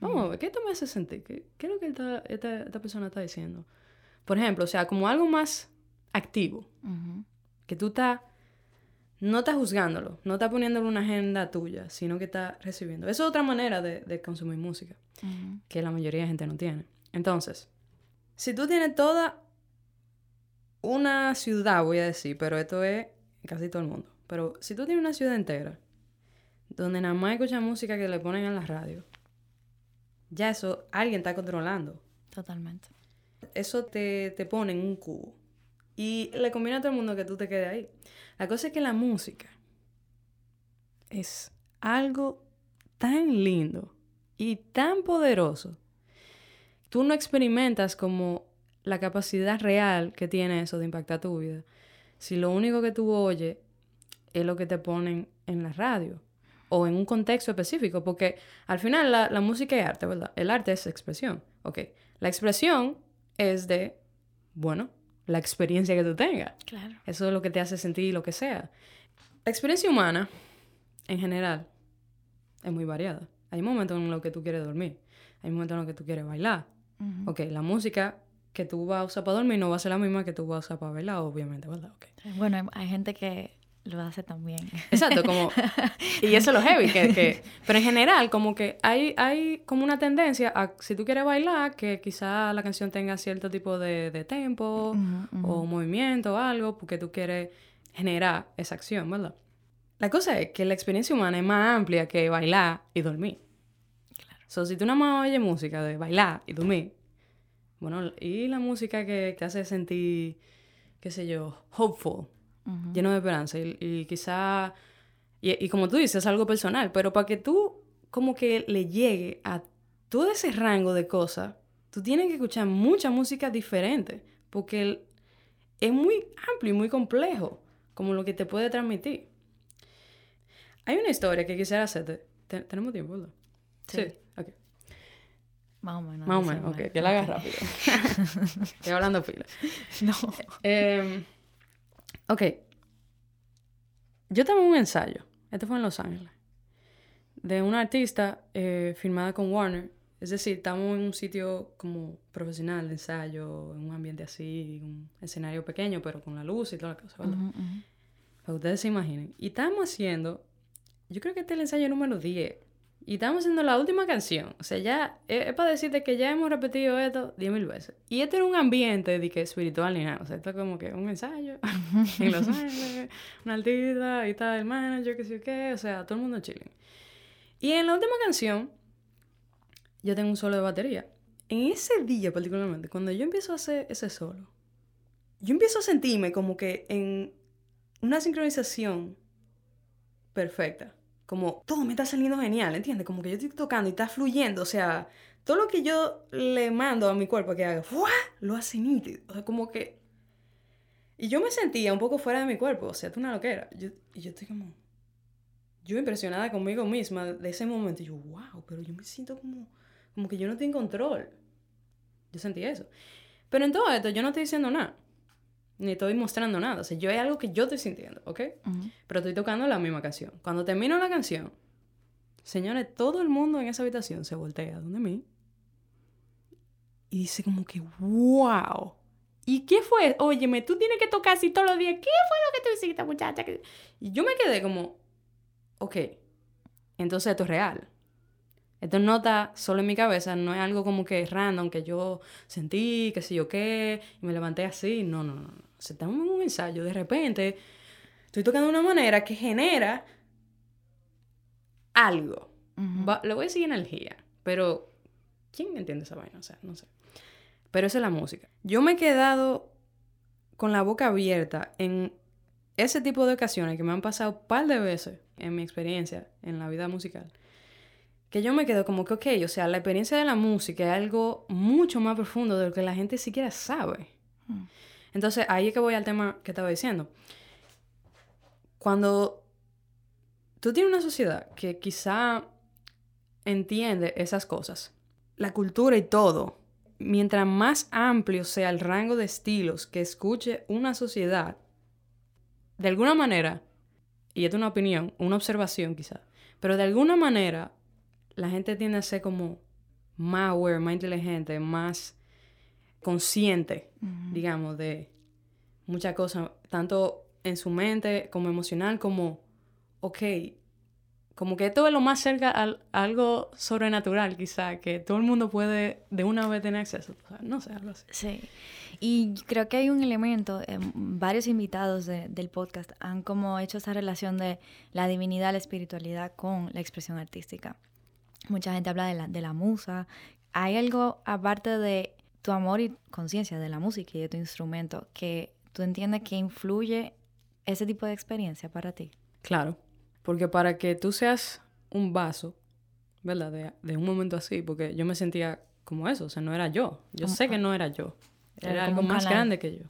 Vamos a ver, ¿qué te me hace sentir? ¿Qué, qué es lo que esta, esta, persona está diciendo? Por ejemplo, o sea, como algo más activo. Que tú estás... No estás juzgándolo, no estás poniéndole una agenda tuya, sino que estás recibiendo. Eso es otra manera de, de consumir música, que la mayoría de gente no tiene. Entonces, si tú tienes toda una ciudad, voy a decir, pero esto es casi todo el mundo. Pero si tú tienes una ciudad entera donde nada más escucha música que le ponen en la radio, ya eso alguien está controlando. Totalmente. Eso te, te pone en un cubo. Y le conviene a todo el mundo que tú te quedes ahí. La cosa es que la música es algo tan lindo y tan poderoso. Tú no experimentas como la capacidad real que tiene eso de impactar tu vida. Si lo único que tú oyes es lo que te ponen en la radio o en un contexto específico, porque al final la, música es arte, ¿verdad? El arte es expresión, ok. La expresión es de, bueno, la experiencia que tú tengas. Claro. Eso es lo que te hace sentir lo que sea. La experiencia humana, en general, es muy variada. Hay momentos en los que tú quieres dormir, hay momentos en los que tú quieres bailar. Ok, la música que tú vas a usar para dormir no va a ser la misma que tú vas a usar para bailar, obviamente, ¿verdad? Okay. Bueno, hay gente que lo hace también. Exacto, como... Y eso es lo heavy, que, Pero en general, como que hay, hay como una tendencia a, si tú quieres bailar, que quizá la canción tenga cierto tipo de, de tempo o movimiento o algo, porque tú quieres generar esa acción, ¿verdad? La cosa es que la experiencia humana es más amplia que bailar y dormir. Claro. So, si tú nada más oyes música de bailar y dormir, bueno, y la música que te hace sentir, qué sé yo, hopeful, lleno de esperanza. Y, quizá, y, como tú dices, es algo personal, pero para que tú como que le llegue a todo ese rango de cosas, tú tienes que escuchar mucha música diferente, porque es muy amplio y muy complejo, como lo que te puede transmitir. Hay una historia que quisiera hacerte. ¿Tenemos tiempo, verdad? Sí. Ok. Más o menos. Más o menos, ok. Que la hagas rápido. Estoy hablando pila. No. Eh, Ok. Yo en un ensayo, este fue en Los Ángeles, de una artista eh, firmada con Warner. Es decir, estamos en un sitio como profesional de ensayo, en un ambiente así, un escenario pequeño, pero con la luz y toda la cosa, ¿verdad? Para que ustedes se imaginen. Y estábamos haciendo, yo creo que este es el ensayo número 10 y estamos haciendo la última canción. O sea, ya es, para decirte que ya hemos repetido esto diez mil veces. Y este era un ambiente de que espiritual ni nada. O sea, esto es como que un ensayo en Los Ángeles, una altita y tal, el manager, que sé qué. O sea, todo el mundo chilling. Y en la última canción, yo tengo un solo de batería. En ese día particularmente, cuando yo empiezo a hacer ese solo, yo empiezo a sentirme como que en una sincronización perfecta como todo me está saliendo genial, ¿entiendes? Como que yo estoy tocando y está fluyendo, o sea, todo lo que yo le mando a mi cuerpo que haga, ¡fuah! lo hace nítido, o sea, como que... Y yo me sentía un poco fuera de mi cuerpo, o sea, tú una loquera. Yo, y yo estoy como... Yo impresionada conmigo misma de ese momento, y yo, wow, pero yo me siento como, como que yo no tengo control. Yo sentí eso. Pero en todo esto yo no estoy diciendo nada ni estoy mostrando nada. O sea, yo hay algo que yo estoy sintiendo, ¿ok? Pero estoy tocando la misma canción. Cuando termino la canción, señores, todo el mundo en esa habitación se voltea donde mí y dice como que, wow. ¿Y qué fue? Óyeme, tú tienes que tocar así todos los días. ¿Qué fue lo que tú hiciste, muchacha? Y yo me quedé como, ok, entonces esto es real. Esto no está solo en mi cabeza, no es algo como que random, que yo sentí, que sé yo qué, y me levanté así. No, no, no. Se está en un ensayo, de repente estoy tocando de una manera que genera algo. le voy a decir energía, pero ¿quién entiende esa vaina? O sea, no sé. Pero esa es la música. Yo me he quedado con la boca abierta en ese tipo de ocasiones que me han pasado un par de veces en mi experiencia en la vida musical que yo me quedo como que, ok, o sea, la experiencia de la música es algo mucho más profundo de lo que la gente siquiera sabe. Hmm. Entonces, ahí es que voy al tema que estaba diciendo. Cuando tú tienes una sociedad que quizá entiende esas cosas, la cultura y todo, mientras más amplio sea el rango de estilos que escuche una sociedad, de alguna manera, y es una opinión, una observación quizá, pero de alguna manera la gente tiende a ser como más aware, más inteligente, más consciente, digamos, de muchas cosas, tanto en su mente como emocional, como, ok, como que esto es lo más cerca a, algo sobrenatural, quizá, que todo el mundo puede de una vez tener acceso. no sé, algo así. Sí. Y creo que hay un elemento, eh, varios invitados del podcast han como hecho esa relación de la divinidad, la espiritualidad con la expresión artística. Mucha gente habla de la, de la musa. ¿Hay algo aparte de tu amor y conciencia de la música y de tu instrumento que tú entiendes que influye ese tipo de experiencia para ti? Claro, porque para que tú seas un vaso, ¿verdad? De, un momento así, porque yo me sentía como eso, o sea, no era yo. Yo sé que no era yo. Era, algo más grande que yo.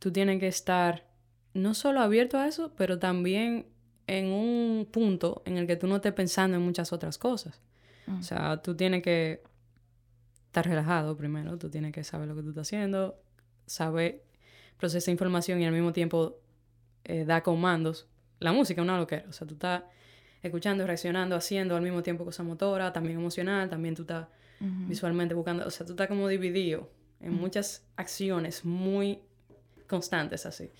Tú tienes que estar no solo abierto a eso, pero también en un punto en el que tú no estés pensando en muchas otras cosas. O sea, tú tienes que estar relajado primero, tú tienes que saber lo que tú estás haciendo, saber procesar información y al mismo tiempo eh, dar comandos. La música es una loquera, o sea, tú estás escuchando, reaccionando, haciendo al mismo tiempo cosas motora, también emocional, también tú estás visualmente buscando, o sea, tú estás como dividido en muchas acciones muy constantes así.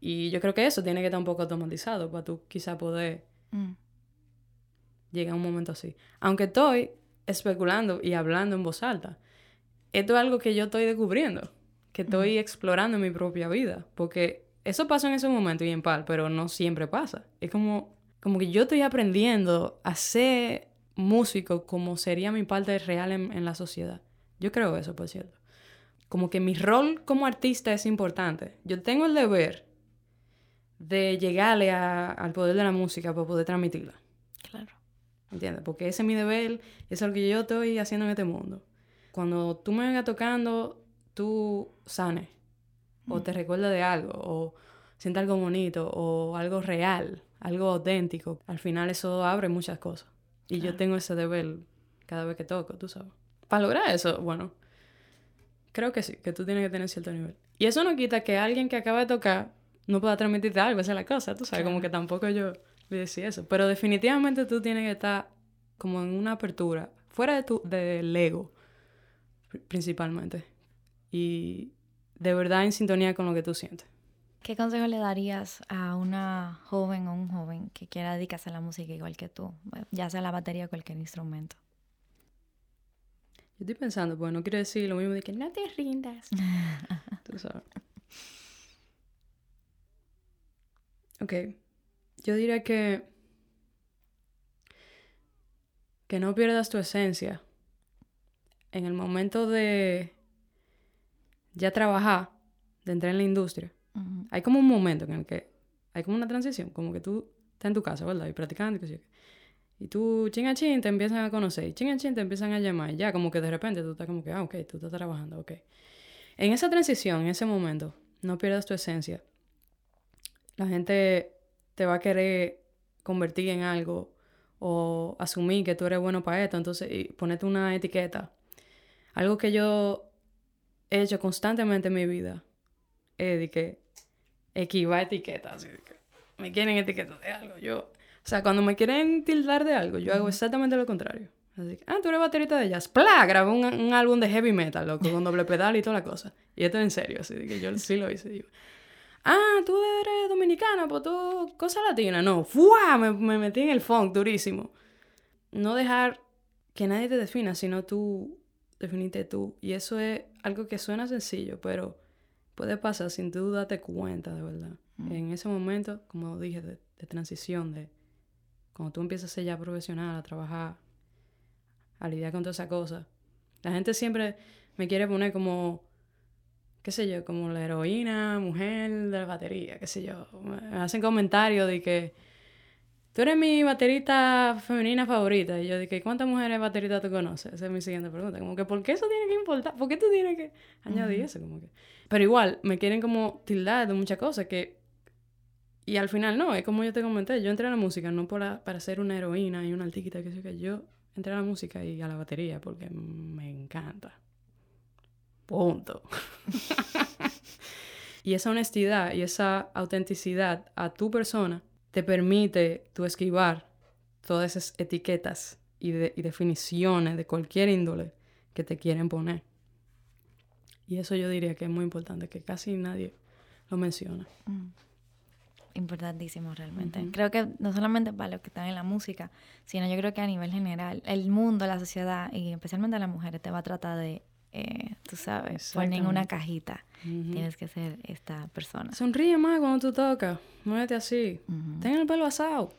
Y yo creo que eso tiene que estar un poco automatizado para tú quizá poder Mm. llegar a un momento así. Aunque estoy especulando y hablando en voz alta, esto es algo que yo estoy descubriendo, que estoy explorando en mi propia vida, porque eso pasa en ese momento y en par, pero no siempre pasa. Es como, como que yo estoy aprendiendo a ser músico como sería mi parte real en, en la sociedad. Yo creo eso, por cierto. Como que mi rol como artista es importante. Yo tengo el deber de llegarle a- al poder de la música para poder transmitirla. ¿Entiendes? Porque ese es mi deber, eso es lo que yo estoy haciendo en este mundo. Cuando tú me vengas tocando, tú sanes, o te recuerdas de algo, o sientes algo bonito, o algo real, algo auténtico. Al final eso abre muchas cosas. Y yo tengo ese deber cada vez que toco, tú sabes. Para lograr eso, bueno, creo que sí, que tú tienes que tener cierto nivel. Y eso no quita que alguien que acaba de tocar no pueda transmitirte algo, esa es la cosa, tú sabes, como que tampoco yo decir eso. Pero definitivamente tú tienes que estar como en una apertura, fuera de tu, del ego, pri- principalmente. Y de verdad en sintonía con lo que tú sientes. ¿Qué consejo le darías a una joven o un joven que quiera dedicarse a la música igual que tú? Ya sea la batería o cualquier instrumento. Yo estoy pensando, pues no quiero decir lo mismo de que no te rindas. Tú sabes. Ok. Yo diría que. Que no pierdas tu esencia. En el momento de. Ya trabajar, de entrar en la industria. Ujú. Hay como un momento en el que. Hay como una transición. Como que tú estás en tu casa, ¿verdad? Y practicando y. Y tú, chin a chin, te empiezan a conocer. Y chin a chin, te empiezan a llamar. Y ya, como que de repente tú estás como que, ah, ok, tú estás trabajando, ok. En esa transición, en ese momento, no pierdas tu esencia. La gente te va a querer convertir en algo o asumir que tú eres bueno para esto, entonces y ponerte una etiqueta. Algo que yo he hecho constantemente en mi vida es de que esquivar etiquetas. así de que me quieren etiquetar de algo. Yo, o sea, cuando me quieren tildar de algo, yo hago exactamente lo contrario. Así que, ah, tú eres baterista de jazz. ¡Plá! Grabé un, un álbum de heavy metal, loco, con doble pedal y toda la cosa. Y esto es en serio, así que yo sí lo hice. Digo, ah, tú eres dominicana, pues tú, cosa latina. No, ¡fua! Me, me metí en el funk durísimo. No dejar que nadie te defina, sino tú definite tú. Y eso es algo que suena sencillo, pero puede pasar sin tú darte cuenta, de verdad. Mm. En ese momento, como dije, de, de transición, de cuando tú empiezas a ser ya profesional, a trabajar, a lidiar con todas esas cosas. La gente siempre me quiere poner como, qué sé yo, como la heroína, mujer de la batería, qué sé yo. Me hacen comentarios de que tú eres mi baterista femenina favorita. Y yo que, ¿cuántas mujeres bateristas tú conoces? Esa es mi siguiente pregunta. Como que, ¿por qué eso tiene que importar? ¿Por qué tú tienes que añadir eso? Como que... Pero igual, me quieren como tildar de muchas cosas que... Y al final no, es como yo te comenté, yo entré a la música no para, para ser una heroína y una artista, que sé yo qué. Yo entré a la música y a la batería porque me encanta. Punto. y esa honestidad y esa autenticidad a tu persona te permite tú esquivar todas esas etiquetas y, de- y definiciones de cualquier índole que te quieren poner. Y eso yo diría que es muy importante, que casi nadie lo menciona. Mm. Importantísimo realmente. Creo que no solamente para los que están en la música, sino yo creo que a nivel general, el mundo, la sociedad y especialmente las mujeres te va a tratar de, eh, tú sabes, poner en una cajita. Ujú. Tienes que ser esta persona. Sonríe más cuando tú tocas, muévete así, Ujú. ten el pelo asado.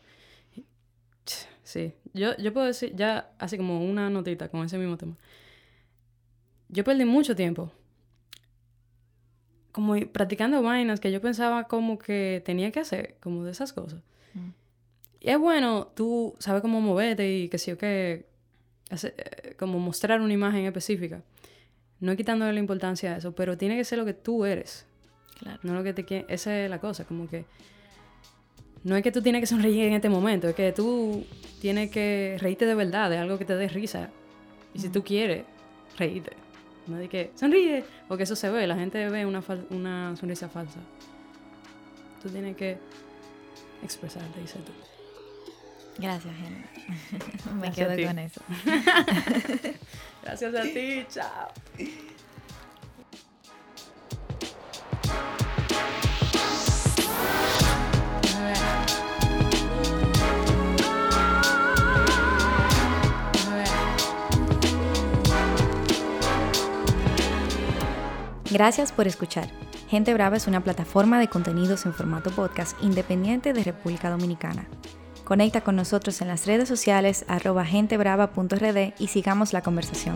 Sí, yo, yo puedo decir, ya así como una notita con ese mismo tema. Yo perdí mucho tiempo como practicando vainas que yo pensaba como que tenía que hacer, como de esas cosas. Mm. Y es bueno tú sabes cómo moverte y que sí o hace- eh, como mostrar una imagen específica. No quitándole la importancia a eso, pero tiene que ser lo que tú eres. Claro. No lo que te quiere. Esa es la cosa, como que. No es que tú tienes que sonreír en este momento, es que tú tienes que reírte de verdad, de algo que te dé risa. Y si tú quieres, reírte. No de que sonríe, porque eso se ve, la gente ve una, fal- una sonrisa falsa. Tú tienes que expresarte y ser tú. Gracias, Helen. Me Gracias quedo con eso. Gracias a ti, chao. Gracias por escuchar. Gente Brava es una plataforma de contenidos en formato podcast independiente de República Dominicana. Conecta con nosotros en las redes sociales arroba gentebrava.rd y sigamos la conversación.